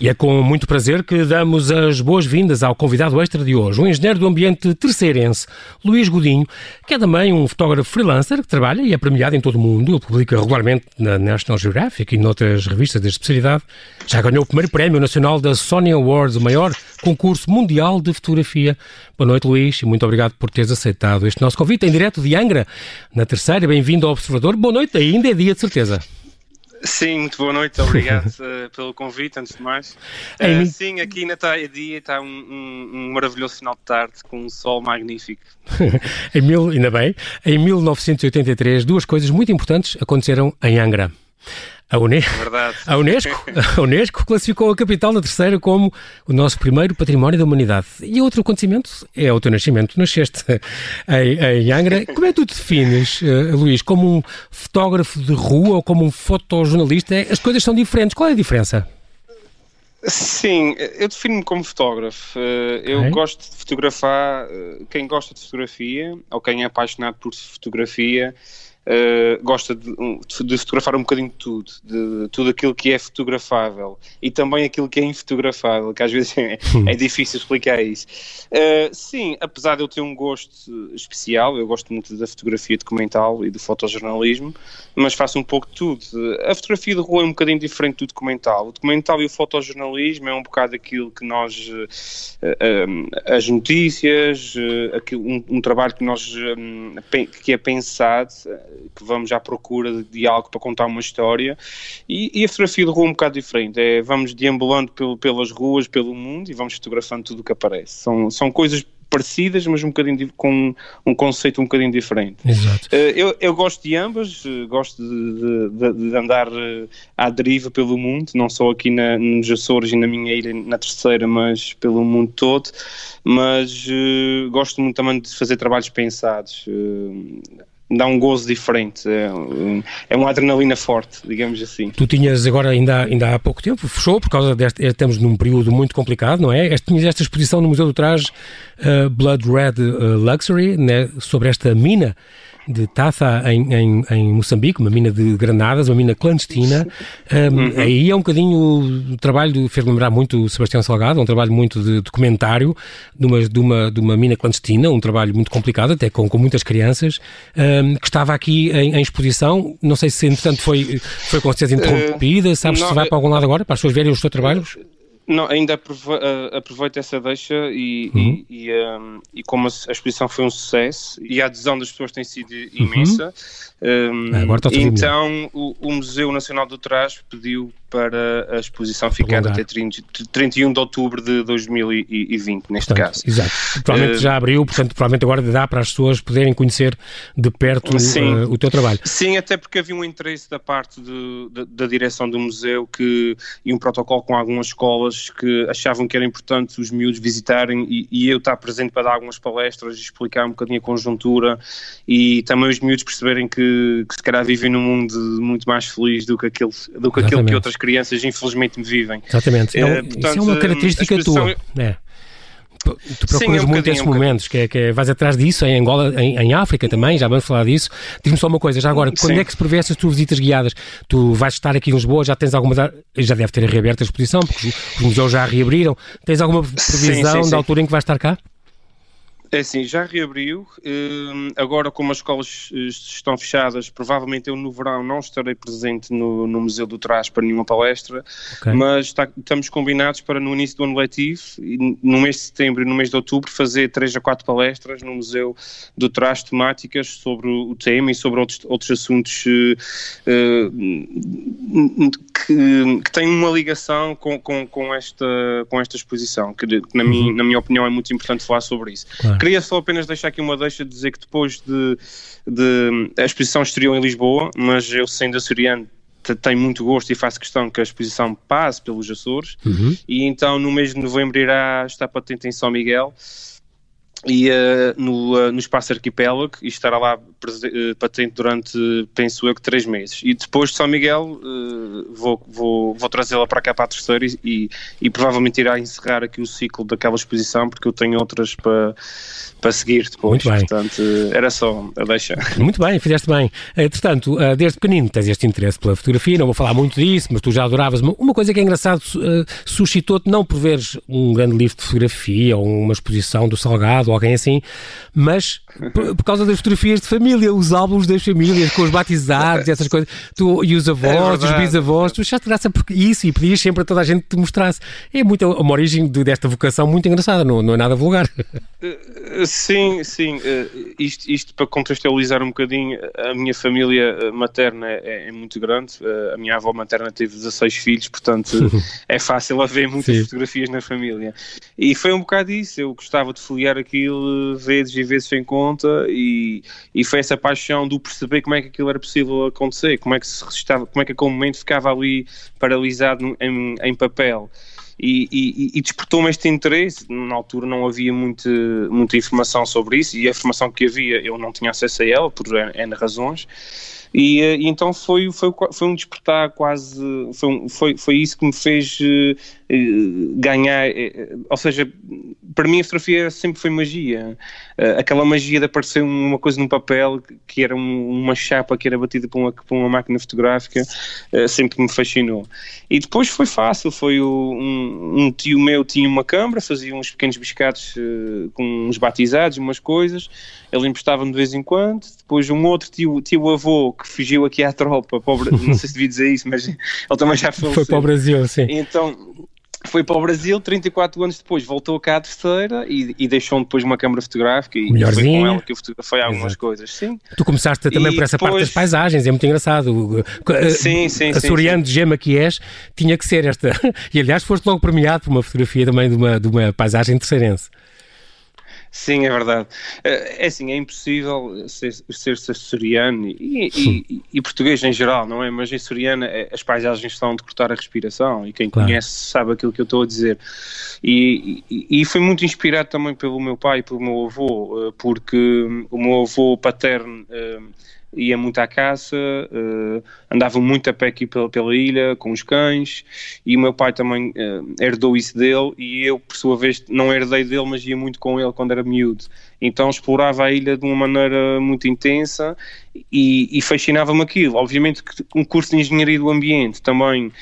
E é com muito prazer que damos as boas-vindas ao convidado extra de hoje, o engenheiro do ambiente terceirense, Luís Godinho, que é também um fotógrafo freelancer que trabalha e é premiado em todo o mundo. Ele publica regularmente na National Geographic e noutras revistas de especialidade. Já ganhou o primeiro prémio nacional da Sony Awards, o maior concurso mundial de fotografia. Boa noite, Luís, e muito obrigado por teres aceitado este nosso convite em direto de Angra, na terceira. Bem-vindo ao Observador. Boa noite, ainda é dia de certeza. Sim, muito boa noite, obrigado uh, pelo convite, antes de mais. Uh, sim, aqui está é dia, está um, um, um, maravilhoso final de tarde com um sol magnífico. em mil, ainda bem, em 1983, duas coisas muito importantes aconteceram em Angra. A, Une... É a, Unesco, a Unesco classificou a capital da terceira como o nosso primeiro património da humanidade. E outro acontecimento é o teu nascimento. Nasceste em, em Angra. Como é que tu te defines, uh, Luís? Como um fotógrafo de rua ou como um fotojornalista? As coisas são diferentes. Qual é a diferença? Sim, eu defino-me como fotógrafo. Eh, eu okay. gosto de fotografar. Eh, quem gosta de fotografia ou quem é apaixonado por fotografia uh, gosta de, de, fotografar um bocadinho de tudo, de tudo aquilo que é fotografável e também aquilo que é infotografável, que às vezes é, é difícil explicar isso. Uh, sim, apesar de eu ter um gosto especial, eu gosto muito da fotografia documental e do fotojornalismo, mas faço um pouco de tudo. A fotografia de rua é um bocadinho diferente do documental. O documental e o fotojornalismo é um bocado aquilo que nós, uh, as notícias, aquilo, um, um, trabalho que nós, que é pensado que vamos à procura de, algo para contar uma história e, e, a fotografia de rua é um bocado diferente, é, vamos deambulando pelo, pelas ruas, pelo mundo e vamos fotografando tudo o que aparece. São, são coisas parecidas, mas um bocadinho com um conceito um bocadinho diferente. Exato. Eh, eu, eu gosto de ambas, eh, gosto de, de, de, andar eh, à deriva pelo mundo, não só aqui na, nos Açores e na minha ilha, na terceira, mas pelo mundo todo. Mas uh, gosto muito também de fazer trabalhos pensados. Uh, dá um gozo diferente, é, é uma adrenalina forte, digamos assim. Tu tinhas agora, ainda, ainda há pouco tempo, fechou por causa deste, estamos num período muito complicado, não é? Tinhas esta exposição no Museu do Traje, uh, Blood Red uh, Luxury, né, sobre esta mina de Taça em, em, em, Moçambique, uma mina de granadas, uma mina clandestina. Um, uhum. Aí é um bocadinho o trabalho, de, fez lembrar muito o Sebastião Salgado, um trabalho muito de documentário de uma, de uma, de uma mina clandestina, um trabalho muito complicado, até com, com muitas crianças, um, que estava aqui em, em, exposição. Não sei se, entretanto, foi, foi com certeza interrompida. Sabes uh, não, se vai para algum lado agora, para as pessoas verem os teus trabalhos? Não, ainda eh, aproveito essa deixa e, uhum. e, e, um, e, como a exposição foi um sucesso e a adesão das pessoas tem sido imensa, uhum. um, Agora então o, o, Museu Nacional do Trás pediu para a exposição ficar até 30, 31 de outubro de 2020, neste portanto, caso. Exato. Provavelmente uh, já abriu, portanto, provavelmente agora dá para as pessoas poderem conhecer de perto sim, uh, o teu trabalho. Sim, até porque havia um interesse da parte de, de, da direção do museu que, e um protocolo com algumas escolas que achavam que era importante os miúdos visitarem e, e eu estar presente para dar algumas palestras e explicar um bocadinho a conjuntura e também os miúdos perceberem que, que se calhar vivem num mundo muito mais feliz do que aquele, do que, aquele que outras crianças infelizmente vivem. Exatamente. É, portanto, isso é uma característica tua. É. Tu procuras Sim, é um muito esses um momentos, que é, que é, vais atrás disso, em Angola, em, em África também, já vamos falar disso. Diz-me só uma coisa, já agora, quando é que se prevê essas tuas visitas guiadas? Tu vais estar aqui em Lisboa, já tens alguma. Já deve ter reaberto a exposição, porque os museus já reabriram. Tens alguma previsão sim, sim, da altura em que vais estar cá? É assim, já reabriu. Hum, agora, como as escolas eh, estão fechadas, provavelmente eu no verão não estarei presente no, no Museu do Trás para nenhuma palestra, okay. mas está, estamos combinados para no início do ano letivo, no mês de setembro e no mês de outubro, fazer três a quatro palestras no Museu do Trás temáticas sobre o tema e sobre outros, outros assuntos uh, que, que têm uma ligação com, com, com, esta, com esta exposição, que, que na, uhum. minha, na minha opinião é muito importante falar sobre isso. Claro. Queria só apenas deixar aqui uma deixa de dizer que depois de, de a exposição estreou em Lisboa, mas eu sendo açoriano tenho muito gosto e faço questão que a exposição passe pelos Açores uhum. e então no mês de novembro irá estar patente em São Miguel e uh, no, uh, no espaço arquipélago e estará lá patente durante, penso eu, que três meses. E depois de São Miguel vou, vou, vou trazê-la para cá para a terceira e, e, e, provavelmente irá encerrar aqui o ciclo daquela exposição porque eu tenho outras para, para seguir depois. Muito bem. Portanto, era só a deixa. Muito bem, fizeste bem. Entretanto, desde pequenino tens este interesse pela fotografia, não vou falar muito disso, mas tu já adoravas. Uma coisa que é engraçado, suscitou-te não por veres um grande livro de fotografia ou uma exposição do Salgado ou alguém assim, mas por, por, causa das fotografias de família, os álbuns das famílias, com os batizados e essas coisas, tu, e os avós, é os bisavós, tu achaste graça por isso e pedias sempre a toda a gente que te mostrasse. É muito uma origem de, desta vocação muito engraçada, não, não é nada vulgar. Eh, sim, sim. Eh, isto, isto para contextualizar um bocadinho, a minha família eh, materna é, é muito grande. A minha avó materna teve 16 filhos, portanto é fácil haver muitas sim. fotografias na família. E foi um bocado isso. Eu gostava de folhear aquilo vezes e vezes sem conta e, e foi essa paixão do perceber como é que aquilo era possível acontecer, como é que se registava, como é que aquele momento ficava ali paralisado em, em papel. E, e, e despertou-me este interesse. Na altura não havia muito, muita informação sobre isso e a informação que havia eu não tinha acesso a ela por N razões. E, e, então foi, foi, foi um despertar quase, foi, foi, foi isso que me fez uh, ganhar, uh, ou seja, para mim a fotografia sempre foi magia, aquela magia de aparecer uma coisa num papel que era um, uma chapa que era batida por uma, por uma máquina fotográfica, sempre me fascinou. E depois foi fácil, foi um, um, tio meu tinha uma câmara, fazia uns pequenos biscados com uns batizados, umas coisas, ele emprestava-me de vez em quando, depois um outro tio, tio avô que fugiu aqui à tropa, pobre, não sei se devia dizer isso, mas ele também já faleceu. Foi para o Brasil, sim. Então, foi para o Brasil, 34 anos depois voltou cá à terceira e, e deixou depois uma câmara fotográfica e foi com ela que eu fotografei algumas Exato. coisas, sim. Tu começaste também e por essa depois... parte das paisagens, é muito engraçado. Sim, sim, A Soriano de gema que és, tinha que ser esta. E aliás foste logo premiado por uma fotografia também de uma, de uma paisagem terceirense. Sim, é verdade. Eh, é assim, é impossível ser, ser açoriano e, e, e, português em geral, não é? Mas em açoriano eh, as paisagens estão de cortar a respiração e quem claro. conhece sabe aquilo que eu estou a dizer. E, e, foi muito inspirado também pelo meu pai e pelo meu avô, eh, porque o meu avô paterno ia muito à caça, uh, andava muito a pé aqui pela, pela, ilha com os cães e o meu pai também uh, herdou isso dele e eu, por sua vez, não herdei dele, mas ia muito com ele quando era miúdo. Então explorava a ilha de uma maneira muito intensa e, e fascinava-me aquilo. Obviamente que um curso de Engenharia do Ambiente também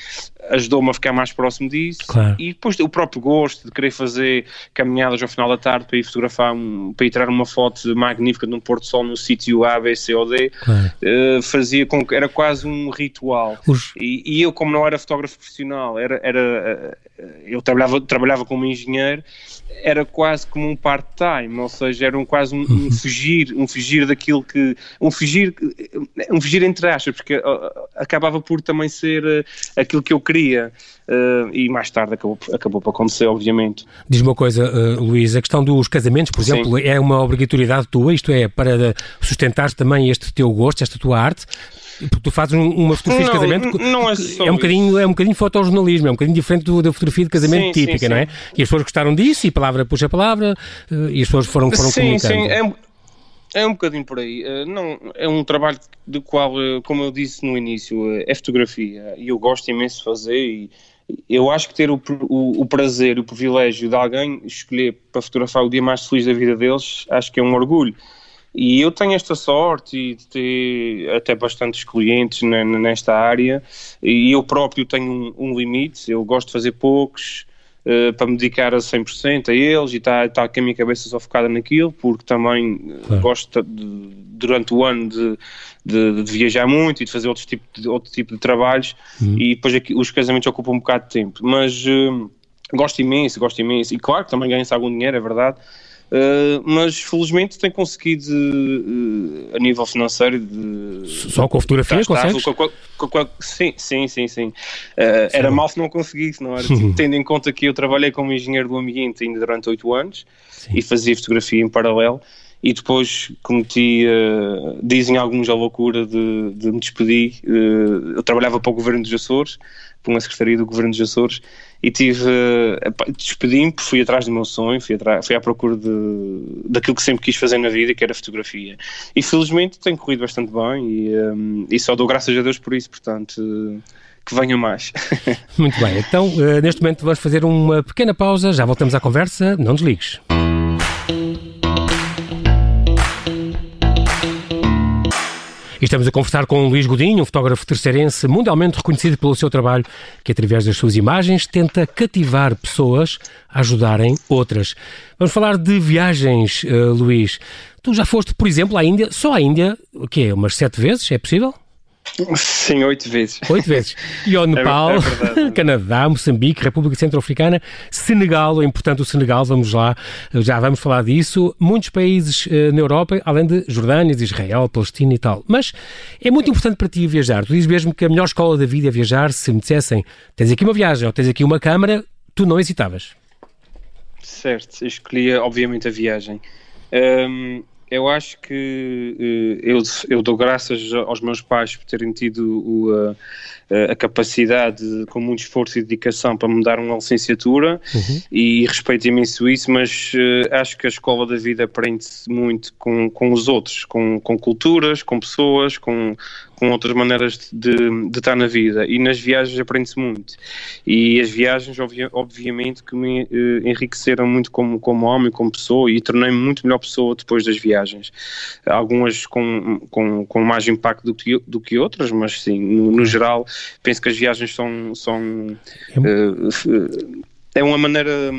ajudou-me a ficar mais próximo disso claro. e depois o próprio gosto de querer fazer caminhadas ao final da tarde para ir fotografar, um, para ir tirar uma foto magnífica de um pôr do sol no sítio A, B, C ou D, claro. uh, fazia com que era quase um ritual. Os... E, e, eu, como não era fotógrafo profissional, era, era uh, eu trabalhava, trabalhava como engenheiro, era quase como um part-time, ou seja, era um, quase um, um, uhum. fugir, um fugir daquilo que, um fugir, um fugir entre aspas, porque acabava por também ser uh, aquilo que eu queria. E mais tarde acabou, acabou por acontecer, obviamente. Diz uma coisa, Luís, a questão dos casamentos, por exemplo, Sim. é uma obrigatoriedade tua, isto é, para sustentar também este teu gosto, esta tua arte, porque tu fazes uma fotografia não, de casamento não é, é um bocadinho é um bocadinho fotojornalismo, é um bocadinho diferente do, da fotografia de casamento sim, típica, sim, sim. não é? E as pessoas gostaram disso e palavra puxa palavra eh, e as pessoas foram, foram sim, comunicando. Sim, é, é um bocadinho por aí. Eh, não, é um trabalho do qual, eh, como eu disse no início, é fotografia e eu gosto imenso de fazer e eu acho que ter o, o, o prazer o privilégio de alguém escolher para fotografar o dia mais feliz da vida deles, acho que é um orgulho. E eu tenho esta sorte de ter até bastantes clientes nesta área e eu próprio tenho um, um limite, eu gosto de fazer poucos uh, para me dedicar a 100% a eles e está tá com a minha cabeça só focada naquilo, porque também eh, claro. gosto de, durante o ano de, de, de, viajar muito e de fazer outro tipo de, outro tipo de trabalhos uhum. e depois aqui, os casamentos ocupam um bocado de tempo, mas uh, gosto imenso, gosto imenso e claro que também ganha-se algum dinheiro, é verdade, Uh, mas felizmente tem conseguido uh, a nível financeiro de, só com a fotografia consegues? Com, com, com, sim, sim, sim, sim. Uh, era mal se não conseguisse, não era? Tendo em conta que eu trabalhei como engenheiro do ambiente ainda durante oito anos sim. e fazia fotografia em paralelo e depois cometi, dizem alguns a loucura de, de me despedir. eu trabalhava para o governo dos Açores, para uma secretaria do governo dos Açores e tive, despedi-me, fui atrás do meu sonho, fui, atrás, fui à procura de, daquilo que sempre quis fazer na vida, que era fotografia. E felizmente tem corrido bastante bem e, um, e só dou graças a Deus por isso, portanto que venha mais. Muito bem, então neste momento vamos fazer uma pequena pausa, já voltamos à conversa, não desligues. E estamos a conversar com Luís Godinho, um fotógrafo terceirense mundialmente reconhecido pelo seu trabalho, que através das suas imagens tenta cativar pessoas a ajudarem outras. Vamos falar de viagens, uh, Luís. Tu já foste, por exemplo, à Índia, só à Índia, o quê? Umas sete vezes? É possível? Sim, oito vezes. Oito vezes. E ao é Nepal, é, é Canadá, Moçambique, República Centro-Africana, Senegal, é importante o Senegal, vamos lá, já vamos falar disso. Muitos países uh, na Europa, além de Jordânia, Israel, Palestina e tal. Mas é muito importante para ti viajar. Tu dizes mesmo que a melhor escola da vida é viajar. Se me dissessem, tens aqui uma viagem ou tens aqui uma câmara, tu não hesitavas. Certo, escolhia obviamente a viagem. Um, eu acho que uh, eu, eu dou graças aos meus pais por terem tido o, uh, a capacidade, com muito esforço e dedicação, para me dar uma licenciatura uhum. e respeito imenso isso, mas uh, acho que a escola da vida aprende-se muito com, com os outros, com, com culturas, com pessoas, com, com outras maneiras de, de estar na vida e nas viagens aprende-se muito e as viagens obviamente que me uh, enriqueceram muito como, como homem, como pessoa e tornei-me muito melhor pessoa depois das viagens algumas com, com, com mais impacto do que, do que outras, mas sim, no, no geral penso que as viagens são, são uh, é uma maneira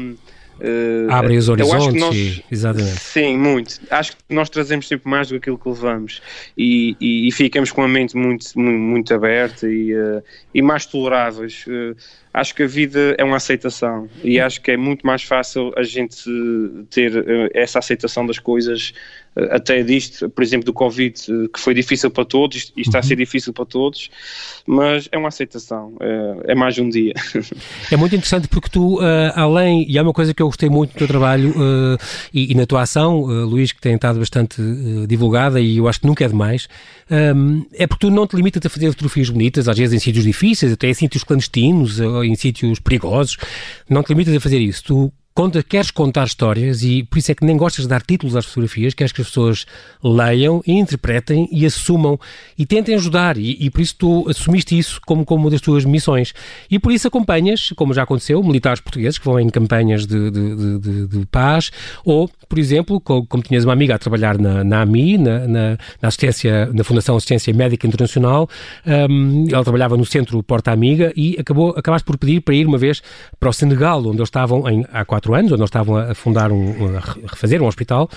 Uh, Abrem os horizontes, nós, exatamente. Sim, muito. Acho que nós trazemos sempre mais do que aquilo que levamos e, e, e ficamos com a mente muito, muito, muito aberta e, uh, e mais toleráveis. Uh, acho que a vida é uma aceitação e acho que é muito mais fácil a gente ter essa aceitação das coisas até disto, por exemplo, do Covid, que foi difícil para todos e está a ser uhum. difícil para todos, mas é uma aceitação, é, é mais um dia. É muito interessante porque tu, uh, além, e é uma coisa que eu gostei muito do teu trabalho uh, e, e, na tua ação, uh, Luís, que tem estado bastante divulgada e eu acho que nunca é demais, um, é porque tu não te limitas a fazer fotografias bonitas, às vezes em sítios difíceis, até em sítios clandestinos, ou em sítios perigosos, não te limitas a fazer isso. Tu conta, queres contar histórias e por isso é que nem gostas de dar títulos às fotografias, queres que as pessoas leiam e interpretem e assumam e tentem ajudar. E, e por isso tu assumiste isso como, como uma das tuas missões. E por isso acompanhas, como já aconteceu, militares portugueses que vão em campanhas de, de, de, de paz ou, por exemplo, como, como, tinhas uma amiga a trabalhar na, na AMI, na, na, na, assistência, na Fundação Assistência Médica Internacional, um, ela trabalhava no Centro Porta Amiga e acabou, acabaste por pedir para ir uma vez para o Senegal, onde eles estavam em, há quatro quatro anos, onde nós estavam a fundar, um, a refazer um hospital,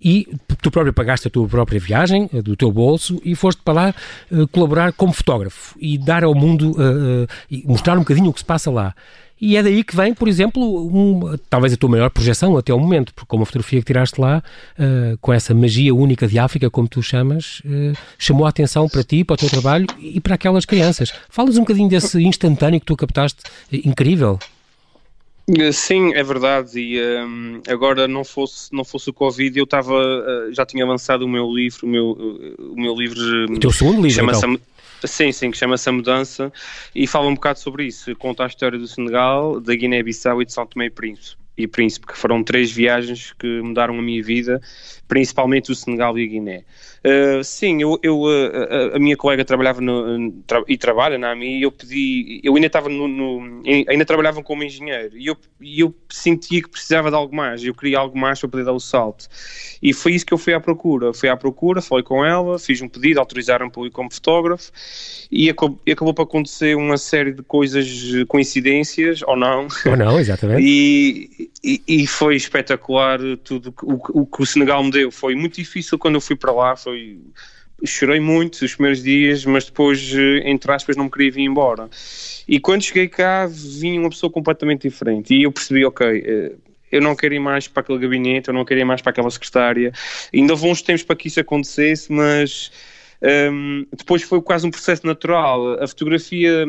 e tu próprio pagaste a tua própria viagem, eh, do teu bolso, e foste para lá uh, colaborar como fotógrafo e dar ao mundo, uh, uh, mostrar um bocadinho o que se passa lá. E é daí que vem, por exemplo, um, talvez a tua maior projeção até o momento, porque como a fotografia que tiraste lá, com essa magia única de África, como tu chamas, chamou a atenção para ti, para o teu trabalho e para aquelas crianças. Falas um bocadinho desse instantâneo que tu captaste, incrível. Eh, sim, é verdade. E um, ehm, agora não fosse não fosse o Covid, eu estava uh, já tinha lançado o meu livro, o meu uh, o meu livro. O teu segundo livro, então. Sim, sim, que chama-se A Mudança e fala um bocado sobre isso. Conta a história do Senegal, da Guiné-Bissau e de São Tomé e Príncipe e Príncipe, que foram três viagens que mudaram a minha vida, principalmente o Senegal e a Guiné. Uh, sim, eu, eu uh, a minha colega trabalhava no, tra e trabalha na AMI e eu pedi, eu ainda estava no, no ainda trabalhava como engenheiro e eu, eu sentia que precisava de algo mais, eu queria algo mais para poder dar o salto. E foi isso que eu fui à procura. Fui à procura, falei com ela, fiz um pedido, autorizaram para eu ir como fotógrafo e acabou, acabou por acontecer uma série de coisas, coincidências ou não. Ou não, exatamente. E, e, e, foi espetacular tudo o, o, que o Senegal me Foi muito difícil quando eu fui para lá, foi chorei muito os primeiros dias, mas depois, eh, entre aspas, não me queria vir embora. E quando cheguei cá, vinha uma pessoa completamente diferente. E eu percebi, ok, eh, eu não quero ir mais para aquele gabinete, eu não quero ir mais para aquela secretária. Ainda houve uns tempos para que isso acontecesse, mas um, depois foi quase um processo natural. A fotografia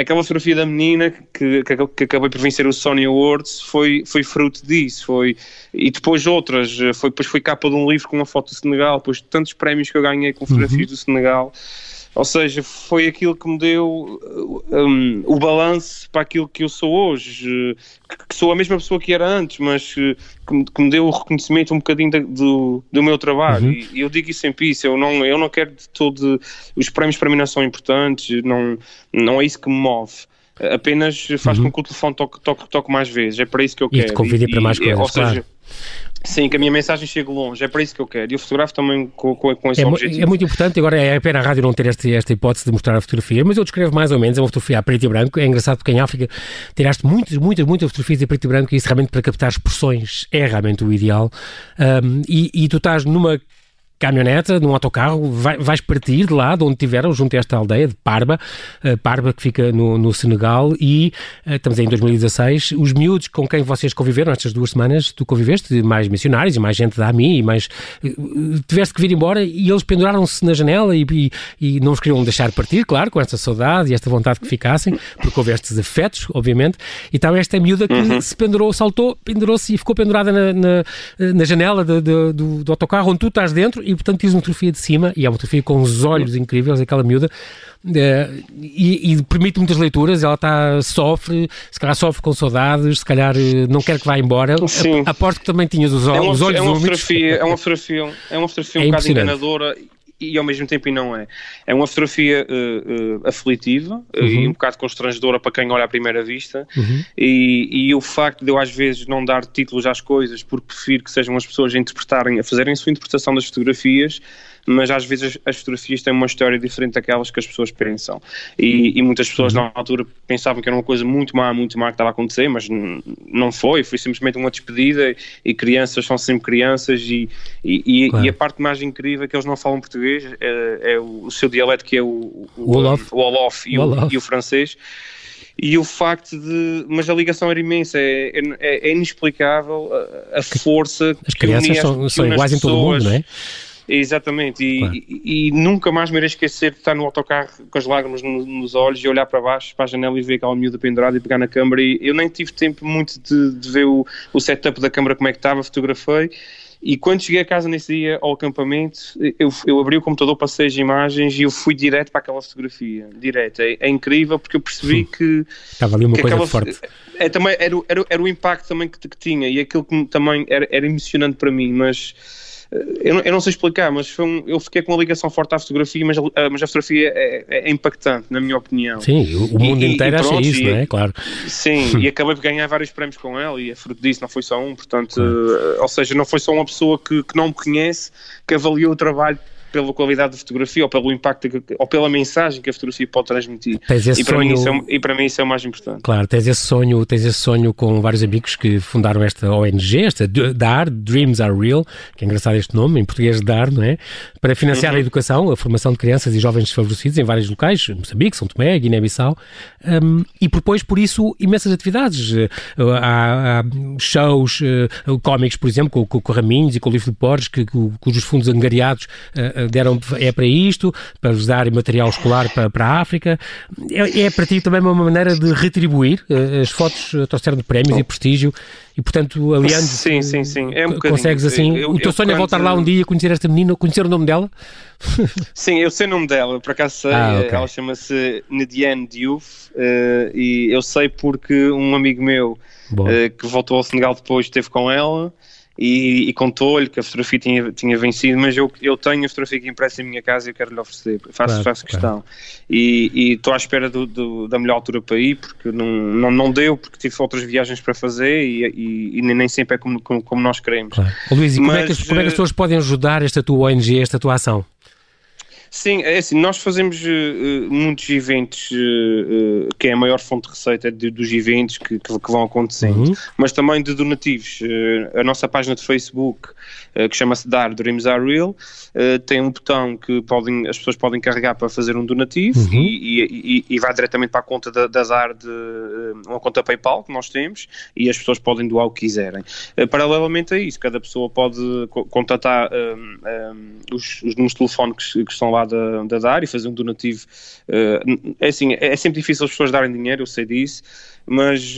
aquela fotografia da menina que, que, que acabei por vencer o Sony Awards foi, foi fruto disso, foi, e depois outras, foi, depois foi capa de um livro com uma foto do Senegal, depois tantos prémios que eu ganhei com fotografias uhum. do Senegal, Ou seja, foi aquilo que me deu um, o balanço para aquilo que eu sou hoje, que, sou a mesma pessoa que era antes, mas que, que me deu o reconhecimento um bocadinho de, do, do meu trabalho. Uhum. E, eu digo isso em piso, eu não, eu não quero de todo. Os prémios para mim não são importantes, não, não é isso que me move apenas faz uhum. com que o telefone toque, toque, toque mais vezes. É para isso que eu e quero. Te convide para mais coisas, ou claro. Sim, que a minha mensagem chegue longe, é para isso que eu quero. E eu fotografo também com, com, com esse é, objetivo. É muito importante, agora é pena a rádio não ter esta, esta hipótese de mostrar a fotografia, mas eu descrevo mais ou menos, é uma fotografia a preto e branco. É engraçado porque em África tiraste muitas, muitas, muitas fotografias a preto e branco e isso realmente para captar expressões é realmente o ideal. Um, e, e tu estás numa caminhoneta, num autocarro, vai, vais partir de lá, de onde tiveram, junto a esta aldeia de Parba, uh, Parba que fica no, no Senegal, e uh, estamos em 2016. Os miúdos com quem vocês conviveram estas duas semanas, tu conviveste, mais missionários e mais gente da AMI, e mais. Uh, tiveste que vir embora e eles penduraram-se na janela e, e, e, não os queriam deixar partir, claro, com esta saudade e esta vontade que ficassem, porque houve estes afetos, obviamente. E estava esta miúda que uhum. se pendurou, saltou, pendurou-se e ficou pendurada na, na, na janela de, de, do, do autocarro onde tu estás dentro e, portanto, tens uma fotografia de cima, e é uma fotografia com os olhos incríveis, aquela miúda, uh, e, e, permite muitas leituras, ela está, sofre, se calhar sofre com saudades, se calhar eh, não quer que vá embora. Sim. Aposto que também tinhas os, é uma, os olhos é uma úmidos. Fotografia, é uma fotografia, é uma fotografia é um bocado enganadora e ao mesmo tempo e não é. É uma fotografia uh, uh, aflitiva uhum. e um bocado constrangedora para quem olha à primeira vista uhum. e, e, o facto de eu às vezes não dar títulos às coisas porque prefiro que sejam as pessoas a interpretarem, a fazerem a sua interpretação das fotografias mas às vezes as, fotografias têm uma história diferente daquelas que as pessoas pensam. E, e muitas pessoas na altura pensavam que era uma coisa muito má, muito má que estava a acontecer, mas não foi, foi simplesmente uma despedida e crianças são sempre crianças e, e, claro. e a parte mais incrível é que eles não falam português, é, é o, o, seu dialeto que é o, o, o Olof, o Olof e, o, e o francês e o facto de. Mas a ligação era imensa, é, é, é inexplicável a, a força As crianças são, são iguais pessoas. em todo o mundo, não é? Exatamente, e, claro. e, e, nunca mais me irei esquecer de estar no autocarro com as lágrimas no, nos olhos e olhar para baixo, para a janela e ver aquela miúda pendurada e pegar na câmara. E eu nem tive tempo muito de, de ver o, o setup da câmara como é que estava, fotografei. E quando cheguei a casa nesse dia ao acampamento, eu, eu abri o computador, passei as imagens e eu fui direto para aquela fotografia. Direto. É, é incrível porque eu percebi que. Estava ali uma coisa aquela, forte. É, também, era, era, era o impacto também que, que tinha e aquilo que também era, era emocionante para mim, mas eu não, eu não sei explicar, mas um, eu fiquei com uma ligação forte à fotografia, mas, a, mas a fotografia é, é, impactante, na minha opinião. Sim, o, mundo e, inteiro e acha isso, não é? Claro. Sim, e acabei por ganhar vários prémios com ela, e é fruto disso, não foi só um, portanto, uh, ou seja, não foi só uma pessoa que, que não me conhece que avaliou o trabalho pela qualidade da fotografia ou pelo impacto ou pela mensagem que a fotografia pode transmitir. Tens esse e, para sonho... mim isso é, e para mim isso é o mais importante. Claro, tens esse sonho, tens esse sonho com vários amigos que fundaram esta ONG, esta DAR, Dreams Are Real, que é engraçado este nome, em português DAR, não é? Para financiar uhum. a educação, a formação de crianças e jovens desfavorecidos em vários locais, Moçambique, São Tomé, Guiné-Bissau, um, e propôs por isso imensas atividades. Uh, há, há shows, uh, cómics, por exemplo, com, com, com Raminhos e com o Livro de Borges, que, cujos fundos angariados uh, deram, é para isto, para vos dar material escolar para, para a África. É, é para ti também uma maneira de retribuir. Eh, as fotos trouxeram prémios e prestígio e, portanto, aliando Sim, sim, sim. É um consegues assim. Eu, eu, o teu sonho é voltar lá um dia, conhecer esta menina, conhecer o nome dela? Sim, eu sei o nome dela, por acaso sei. Ah, okay. Ela chama-se Nediane Diouf uh, e eu sei porque um amigo meu uh, que voltou ao Senegal depois esteve com ela e, e contou-lhe que a fotografia tinha, tinha vencido, mas eu, eu tenho a fotografia aqui impressa em minha casa e eu quero lhe oferecer, faço, claro, faço questão. Claro. E estou à espera do, do, da melhor altura para ir, porque não, não, não deu, porque tive outras viagens para fazer e, e, e nem sempre é como, como, como nós queremos. Claro. Luís, e mas, como, é que, como é que as eh, pessoas podem ajudar esta tua ONG, esta tua ação? Sim, é assim, nós fazemos uh, muitos eventos, uh, que é a maior fonte de receita de, dos eventos que, que, que vão acontecendo, uhum. mas também de donativos. a nossa página de Facebook, que chama-se Dar Dreams Are Real, tem um botão que podem, as pessoas podem carregar para fazer um donativo uhum. e, e, e, vai diretamente para a conta da, da Dar, de, uma conta PayPal que nós temos, e as pessoas podem doar o que quiserem. paralelamente a isso, cada pessoa pode contatar um, um, os, os números de telefone que, que estão lá lá da, da DAR e fazer um donativo. Uh, é assim, é sempre difícil as pessoas darem dinheiro, eu sei disso, mas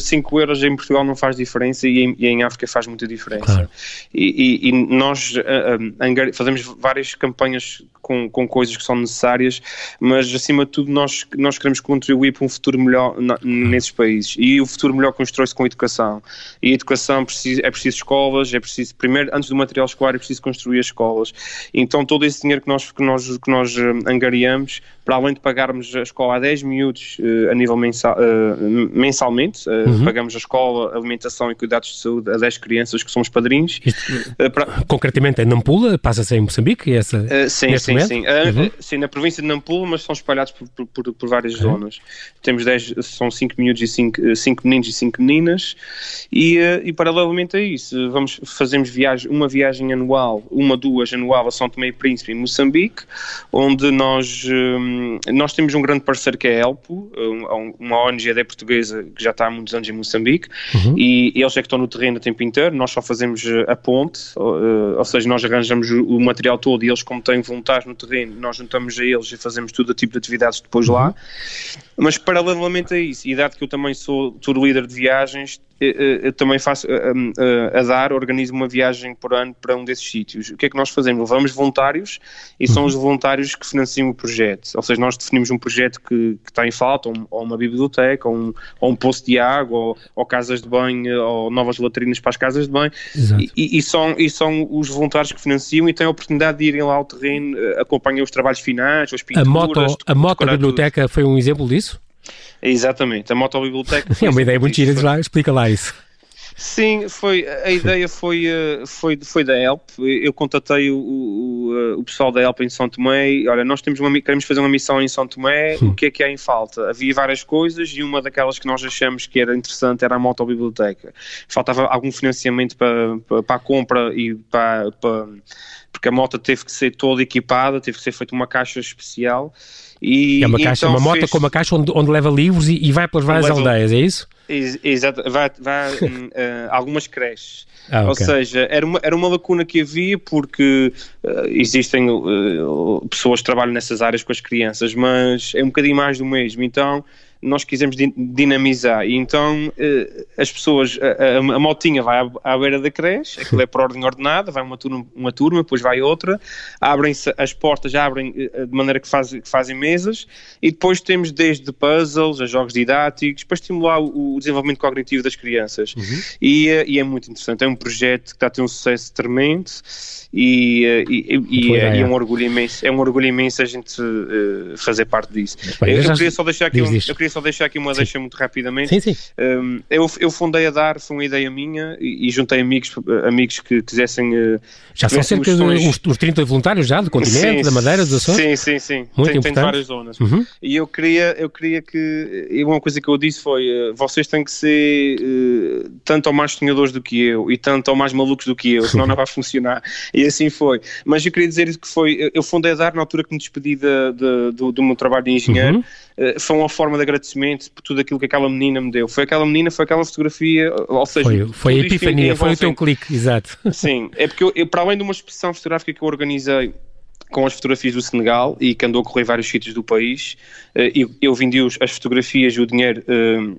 5 uh, euros em Portugal não faz diferença e em, e em África faz muita diferença. Claro. E, e, e, nós uh, fazemos várias campanhas com, com coisas que são necessárias, mas acima de tudo nós, nós queremos contribuir para um futuro melhor na, nesses países. E o futuro melhor constrói-se com educação. E a educação precisa, é preciso escolas, é preciso, primeiro, antes do material escolar, é preciso construir as escolas. Então todo esse dinheiro que nós, que nós, que nós angariamos, para além de pagarmos a escola a 10 minutos uh, a nível mensal, uh, mensalmente, uh, uhum. pagamos a escola, alimentação e cuidados de saúde a 10 crianças que somos padrinhos. Isto, para... Concretamente em Nampula, passa-se em Moçambique? Essa, sim, sim, sim. Uhum. sim, na província de Nampula, mas são espalhados por, por, por várias uhum. zonas. Temos 10, são 5 miúdos e 5, 5 meninos e 5 meninas, e, e paralelamente a isso, vamos, fazemos viagem, uma viagem anual, uma, duas anual a São Tomé e Príncipe em Moçambique, onde nós. Um, nós temos um grande parceiro que é a Elpo, uma ONG portuguesa que já está há muitos anos em Moçambique, uhum. e eles é que estão no terreno o tempo inteiro, nós só fazemos eh, a ponte, ou, eh, ou seja, nós arranjamos o material todo e eles, como têm voluntários no terreno, nós juntamos a eles e fazemos todo o tipo de atividades depois uhum. lá. Mas paralelamente a isso, e dado que eu também sou tour líder de viagens, eu também faço a, a, dar, organizo uma viagem por ano para um desses sítios. O que é que nós fazemos? Levamos voluntários e são uhum. os voluntários que financiam o projeto. Ou seja, nós definimos um projeto que, que está em falta, ou, ou uma biblioteca, ou um, ou um poço de água, ou, ou, casas de banho, ou novas latrinas para as casas de banho. E, e, são, e são os voluntários que financiam e têm a oportunidade de irem lá ao terreno, eh, acompanhar os trabalhos finais, as pinturas. A moto, a moto biblioteca tudo. foi um exemplo disso? Exatamente, a motobiblioteca. É uma ideia muito gira, lá, explica lá isso. Sim, foi, a ideia foi, eh, foi, foi da ELP. Eu contatei o, o, eh, o, pessoal da ELP em São Tomé. Olha, nós temos uma, queremos fazer uma missão em São Tomé. Sim. O que é que há em falta? Havia várias coisas e uma daquelas que nós achamos que era interessante era a motobiblioteca. Faltava algum financiamento para, para, para a compra e para, para porque a moto teve que ser toda equipada, teve que ser feita uma caixa especial. E, é uma caixa, então uma moto fez... com uma caixa onde, onde leva livros e, e vai pelas várias leva... aldeias, é isso? Exato, vai, vai uh, algumas creches. Ah, okay. Ou seja, era uma, era uma lacuna que havia porque uh, existem uh, pessoas que trabalham nessas áreas com as crianças, mas é um bocadinho mais do mesmo. Então nós quisemos dinamizar. E então uh, as pessoas, a, a, a, motinha vai à, à beira da creche, aquilo é por ordem ordenada, vai uma turma, uma turma depois vai outra, abrem-se as portas, abrem uh, de maneira que, faz, que, fazem mesas, e depois temos desde puzzles a jogos didáticos para estimular o, o desenvolvimento cognitivo das crianças. Uhum. E, uh, e, é muito interessante. É um projeto que está a ter um sucesso tremendo e, e, e é, é, um orgulho imenso, é um orgulho imenso a gente fazer parte disso. Bem, eu, eu, queria só deixar aqui um, eu queria só deixar aqui uma sim. deixa muito rapidamente. Sim, sim. Um, eu, eu fundei a DAR, foi uma ideia minha e, e juntei amigos, amigos que quisessem. Uh, já são cerca de uns, uns 30 voluntários já, do continente, sim, da Madeira, dos Açores? Sim, sim, sim. Muito tem, tem várias zonas. Uhum. E eu queria, eu queria que. E uma coisa que eu disse foi: uh, vocês têm que ser uh, tanto ou mais sonhadores do que eu e tanto ou mais malucos do que eu, senão não vai funcionar. E assim foi. Mas eu queria dizer que foi. Eu fundei a DAR na altura que me despedi de, de, do, do meu trabalho de engenheiro. Uhum. Foi uma forma de agradecimento por tudo aquilo que aquela menina me deu. Foi aquela menina, foi aquela fotografia, ou seja... Foi, foi a epifania, foi o teu clique, exato. Sim, é porque eu, eu, para além de uma exposição fotográfica que eu organizei com as fotografias do Senegal e que andou a correr vários sítios do país, eh, eu, eu vendi as fotografias e o dinheiro eh,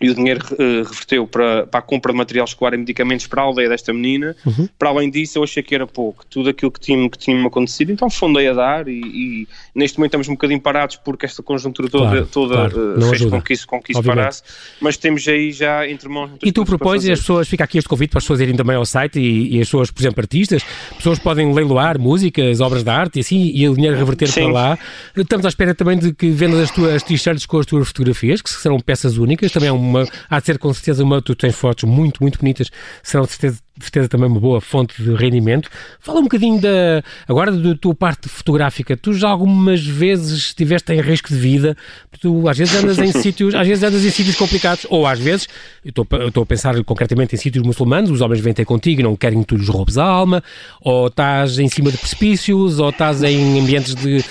e o dinheiro uh, reverteu para, para a compra de material escolar e medicamentos para a aldeia desta menina. Uhum. Para além disso, eu achei que era pouco. Tudo aquilo que tinha, que tinha acontecido, então fundei a dar e, e, neste momento estamos um bocadinho parados porque esta conjuntura toda, claro, toda claro. Uh, fez com que isso, com que isso parasse, mas temos aí já entre mãos E tu propões e as pessoas, fica aqui este convite para as pessoas irem também ao site e, e, as pessoas, por exemplo, artistas, pessoas podem leiloar músicas, obras de arte e assim, e o dinheiro reverter Sim. para lá. Estamos à espera também de que vendas as tuas t-shirts com as tuas fotografias, que serão peças únicas, também é um uma, há de ser com certeza uma, tu tens fotos muito, muito bonitas, serão de certeza, certeza também uma boa fonte de rendimento. Fala um bocadinho da, agora da tua parte fotográfica. Tu já algumas vezes estiveste em risco de vida, tu às vezes andas em sítios, às vezes andas em sítios complicados, ou às vezes, eu estou, eu estou a pensar concretamente em sítios muçulmanos, os homens vêm ter contigo e não querem que tu lhes roubes a alma, ou estás em cima de precipícios, ou estás em ambientes de,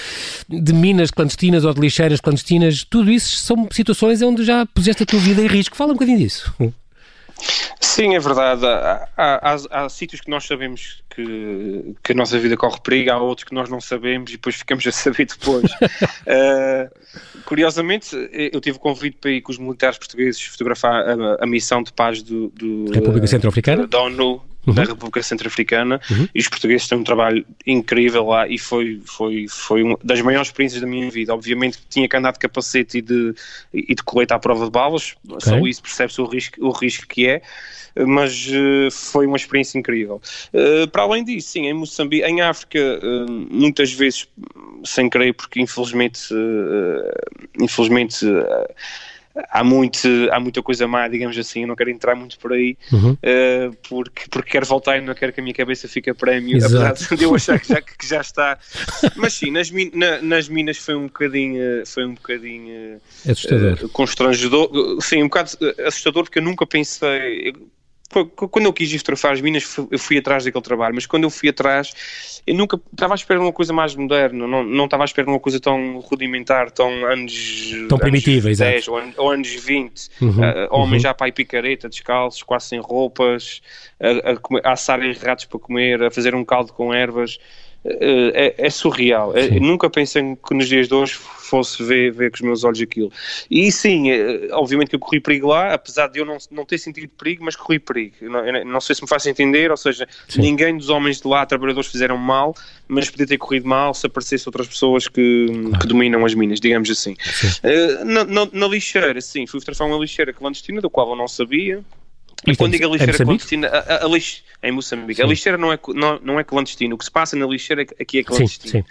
de minas clandestinas ou de lixeiras clandestinas, tudo isso são situações onde já puseste a tua vida em risco. Fala um bocadinho disso. Sim, é verdade. Há, há, há, há, sítios que nós sabemos que, que a nossa vida corre perigo, há outros que nós não sabemos e depois ficamos a saber depois. uh, curiosamente, eu tive o convite para ir com os militares portugueses fotografar a, a missão de paz do, do República Centro-Africana da ONU uhum. da República Centro-Africana uhum. e os portugueses têm um trabalho incrível lá e foi, foi, foi uma das maiores experiências da minha vida. Obviamente tinha que andar de capacete e de, e de coleta à prova de balas, okay. só isso percebe-se o risco, o risco que é, mas uh, foi uma experiência incrível. Uh, para além disso, sim, em Moçambique, em África, uh, muitas vezes sem querer, porque infelizmente, infelizmente há, muito, há muita coisa má, digamos assim, eu não quero entrar muito por aí, uhum. uh, porque, porque quero voltar e não quero que a minha cabeça fique a prémio, Exato. apesar de eu achar que já, que já está. Mas sim, nas, na, nas minas foi um bocadinho, foi um bocadinho assustador. Uh, constrangedor, sim, um bocado assustador, porque eu nunca pensei quando eu quis ir fotografar as minas, eu fui atrás daquele trabalho, mas quando eu fui atrás, eu nunca estava à espera de uma coisa mais moderna, não, não estava à espera de uma coisa tão rudimentar, tão anos. tão primitiva, anos 10 ou, ou, anos 20, uhum, uh, homens uhum. já para ir picareta, descalços, quase sem roupas, a, a, comer, a assarem ratos para comer, a fazer um caldo com ervas. Uh, é, é, surreal. É, nunca pensei que nos dias de hoje fosse ver, ver com os meus olhos aquilo. E sim, é, obviamente que eu corri perigo lá, apesar de eu não, não ter sentido perigo, mas corri perigo. Não, não sei se me faz entender, ou seja, sim. ninguém dos homens de lá, trabalhadores, fizeram mal, mas podia ter corrido mal se aparecesse outras pessoas que, claro. que dominam as minas, digamos assim. Uh, na, na, na, lixeira, sim, fui fotografar uma lixeira clandestina, da qual eu não sabia. E quando digo a lixeira clandestina, a, a, a lix, em Moçambique, sim. a lixeira não é, não, não é clandestina. O que se passa na lixeira aqui é clandestino. Sim, sim.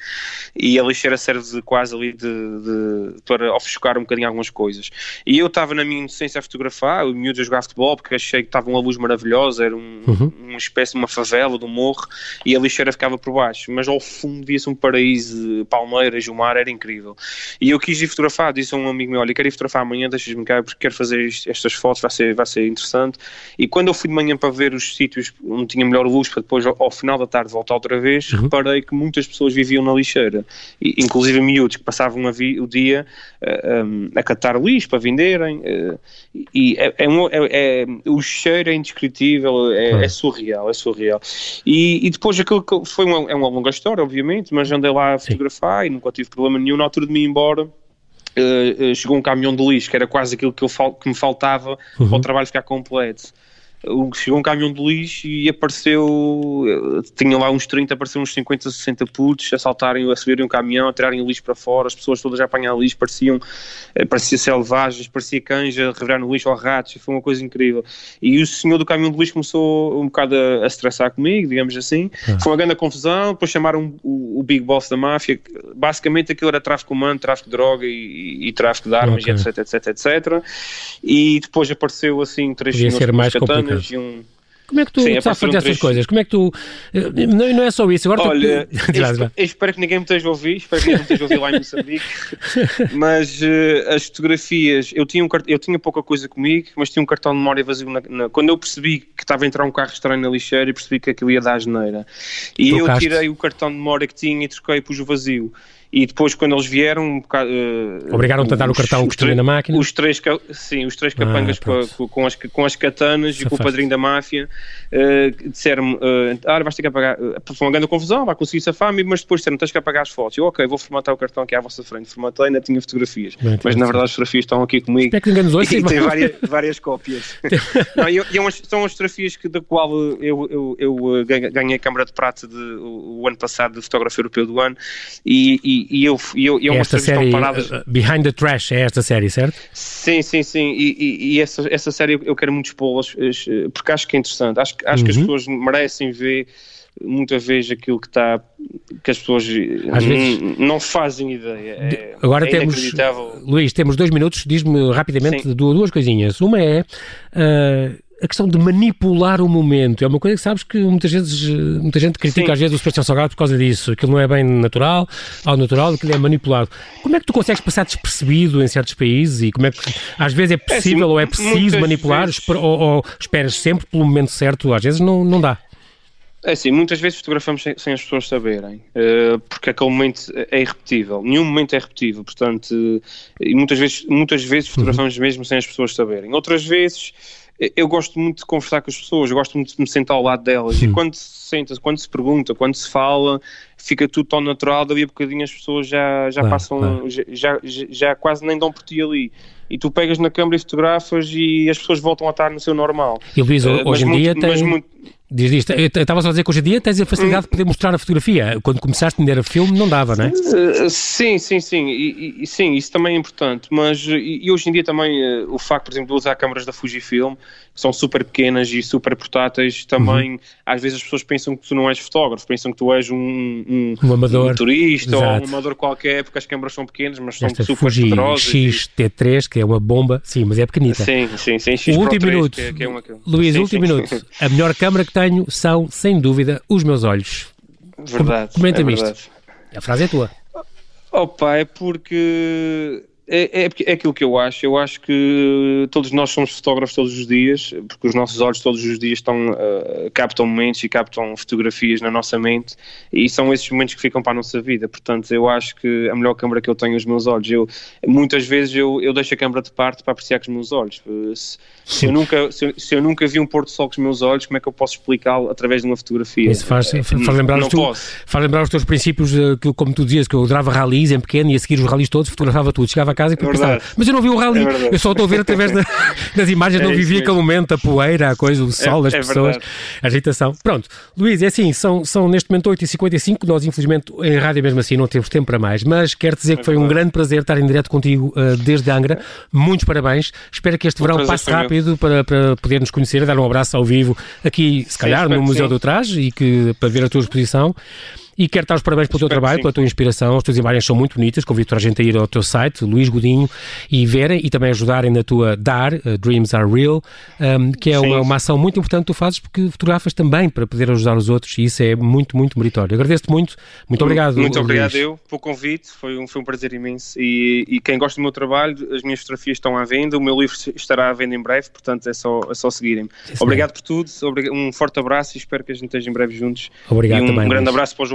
E a lixeira serve quase ali de, de, para ofuscar um bocadinho algumas coisas. E eu estava na minha inocência a fotografar, o miúdo a jogar futebol, porque achei que estava uma luz maravilhosa, era um, uhum. uma espécie de uma favela, de um morro, e a lixeira ficava por baixo. Mas ao fundo via-se um paraíso, palmeiras, o mar, era incrível. E eu quis ir fotografar, disse a um amigo meu, olha, quero ir fotografar amanhã, deixas-me cá, porque quero fazer estas fotos, vai ser, vai ser interessante. E quando eu fui de manhã para ver os sítios onde tinha melhor luz, para depois ao, final da tarde voltar outra vez, uhum. reparei que muitas pessoas viviam na lixeira, e, inclusive miúdos que passavam o dia uh, eh, um, a catar lixo para venderem, uh, e é, é, um, é, é, o cheiro é indescritível, é, uhum. surreal, é surreal. E, e depois aquilo que foi uma, é uma longa história, obviamente, mas andei lá a fotografar Sim. e nunca tive problema nenhum na altura de me ir embora uh, chegou um caminhão de lixo, que era quase aquilo que, eu que me faltava uhum. para o trabalho ficar completo chegou um caminhão de lixo e apareceu, tinha lá uns 30, apareceram uns 50, 60 putos a saltarem, a subirem um caminhão, a tirarem o lixo para fora, as pessoas todas a apanhar lixo, pareciam, eh, parecia selvagens, parecia cães a revirar no lixo ou ratos, foi uma coisa incrível. E o senhor do caminhão de lixo começou um bocado a, a estressar comigo, digamos assim, ah. foi uma grande confusão, depois chamaram o, o, Big Boss da máfia, basicamente aquilo era tráfico humano, tráfico de droga e, e, tráfico de armas, okay. etc, etc, etc. E depois apareceu assim três Podia ser mais um. Como é que tu Sim, sabes fazer um essas coisas? Como é que tu. Eh, não, não é só isso. Agora Olha, tu... eu espero que ninguém me esteja a ouvir, espero que ninguém me esteja a ouvir lá em Moçambique. mas uh, as fotografias, eu tinha, um, eu tinha pouca coisa comigo, mas tinha um cartão de memória vazio. Na, na, quando eu percebi que estava a entrar um carro estranho na lixeira, e percebi que aquilo ia dar a geneira. E Trocaste. eu tirei o cartão de memória que tinha e troquei, pus o vazio e depois quando eles vieram um bocado, uh, obrigaram-te a dar o cartão que tinha na máquina? os três sim os três capangas ah, com, com, as, com as katanas e com o padrinho da máfia uh, disseram-me uh, ah, vais ter que apagar uh, foi uma grande confusão vai conseguir safar-me mas depois disseram tens que apagar as fotos. Eu ok vou formatar o cartão aqui à vossa frente. Formatei ainda tinha fotografias. Bem, mas na verdade as fotografias estão aqui comigo. Ouça, e tem várias, várias cópias. Não, é são as fotografias que, da qual eu, eu, eu ganhei a câmara de prata de, o, o ano passado de fotógrafo europeu do ano e, e e, eu, e eu, e é esta série, paradas... Uh, Behind the Trash, é esta série, certo? Sim, sim, sim, e, e, essa, essa série eu quero muito expô-las, porque acho que é interessante, acho, acho uhum. que as uhum. pessoas merecem ver muitas vezes aquilo que está que as pessoas vezes, não fazem ideia. É, Agora é temos, Luís, temos dois minutos, diz-me rapidamente Sim. duas coisinhas. Uma é uh, a questão de manipular o momento é uma coisa que sabes que muitas vezes muita gente critica Sim. às vezes o Sebastião Salgado por causa disso, aquilo não é bem natural, ao natural, aquilo é manipulado. Como é que tu consegues passar despercebido em certos países e como é que às vezes é possível é assim, ou é preciso manipular vezes... ou, ou, esperas sempre pelo momento certo, às vezes não, não dá? É assim, muitas vezes fotografamos sem, sem as pessoas saberem, uh, porque aquele momento é irrepetível. Nenhum momento é repetível, portanto, uh, e muitas vezes, muitas vezes fotografamos uhum. mesmo sem as pessoas saberem. Outras vezes eu gosto muito de conversar com as pessoas, eu gosto muito de me sentar ao lado delas. E quando se senta, quando se pergunta, quando se fala, fica tudo tão natural, dali a bocadinho as pessoas já, já claro, passam, claro. Já, já, já, quase nem dão por ti ali. E tu pegas na câmera e fotografas e as pessoas voltam a estar no seu normal. E Luís, uh, hoje em muito, dia tem... Muito, Diz isto. Eu estava só a dizer que hoje em dia tens a facilidade de poder mostrar a fotografia. Quando começaste a era filme, não dava, não é? Uh, sim, sim, sim. E, e, sim, isso também é importante. Mas e, hoje em dia também uh, o facto, por exemplo, de usar câmaras da Fujifilm, são super pequenas e super portáteis, também uhum. às vezes as pessoas pensam que tu não és fotógrafo, pensam que tu és um, um, um amador um turista Exato. ou um amador qualquer, porque as câmaras são pequenas, mas são Esta super Fuji poderosas. X-T3, que é uma bomba, sim, mas é pequenita. Sim, sim, sim. X o último 3, minuto. Que é, que é uma... Luís, sim, último sim. minuto. A melhor câmara que tenho são, sem dúvida, os meus olhos. Verdade. Comenta-me é isto. A frase é tua. Opa, é porque é, é, é, aquilo que eu acho. Eu acho que todos nós somos fotógrafos todos os dias, porque os nossos olhos todos os dias estão, uh, captam momentos e captam fotografias na nossa mente, e são esses momentos que ficam para a nossa vida. Portanto, eu acho que a melhor câmera que eu tenho é os meus olhos. Eu, muitas vezes eu, eu deixo a câmera de parte para apreciar com os meus olhos. Se, se eu, nunca, se, se, eu nunca vi um pôr do sol com os meus olhos, como é que eu posso explicá-lo através de uma fotografia? Isso faz, faz, lembrar, os tu, faz lembrar os teus princípios, que, como tu dizias, que eu adorava ralis em pequeno e a seguir os ralis todos, fotografava tudo. Chegava a casa e é pensava, mas eu não vi o rally, é eu só estou a ver através da, das imagens, é não vivi aquele momento, a poeira, a coisa, o é, sol, as é pessoas, a agitação. Pronto, Luís, é assim, são, são neste momento 8h55, nós infelizmente em rádio mesmo assim não temos tempo para mais, mas quero dizer que foi um grande prazer estar em direto contigo uh, desde Angra, muitos parabéns, espero que este verão passe rápido para, para poder nos conhecer, dar um abraço ao vivo aqui, se calhar, sim, no Museu sim. do Traje e que, para ver a tua exposição. E quero dar os parabéns pelo teu trabalho, pela tua inspiração. As tuas imagens são muito bonitas. Convido a gente a ir ao teu site, Luís Godinho, e verem e também ajudarem na tua DAR, uh, Dreams Are Real, um, que é uma, uma, ação muito importante que tu fazes porque fotografas também para poder ajudar os outros e isso é muito, muito meritório. Agradeço-te muito. Muito obrigado. Muito obrigado Luís. eu pelo convite. Foi um, foi um prazer imenso. E, e quem gosta do meu trabalho, as minhas fotografias estão à venda. O meu livro estará à venda em breve, portanto é só, é só seguirem. Obrigado por tudo. Um forte abraço e espero que a gente esteja em breve juntos. Obrigado e um também. Um grande Luís. abraço para os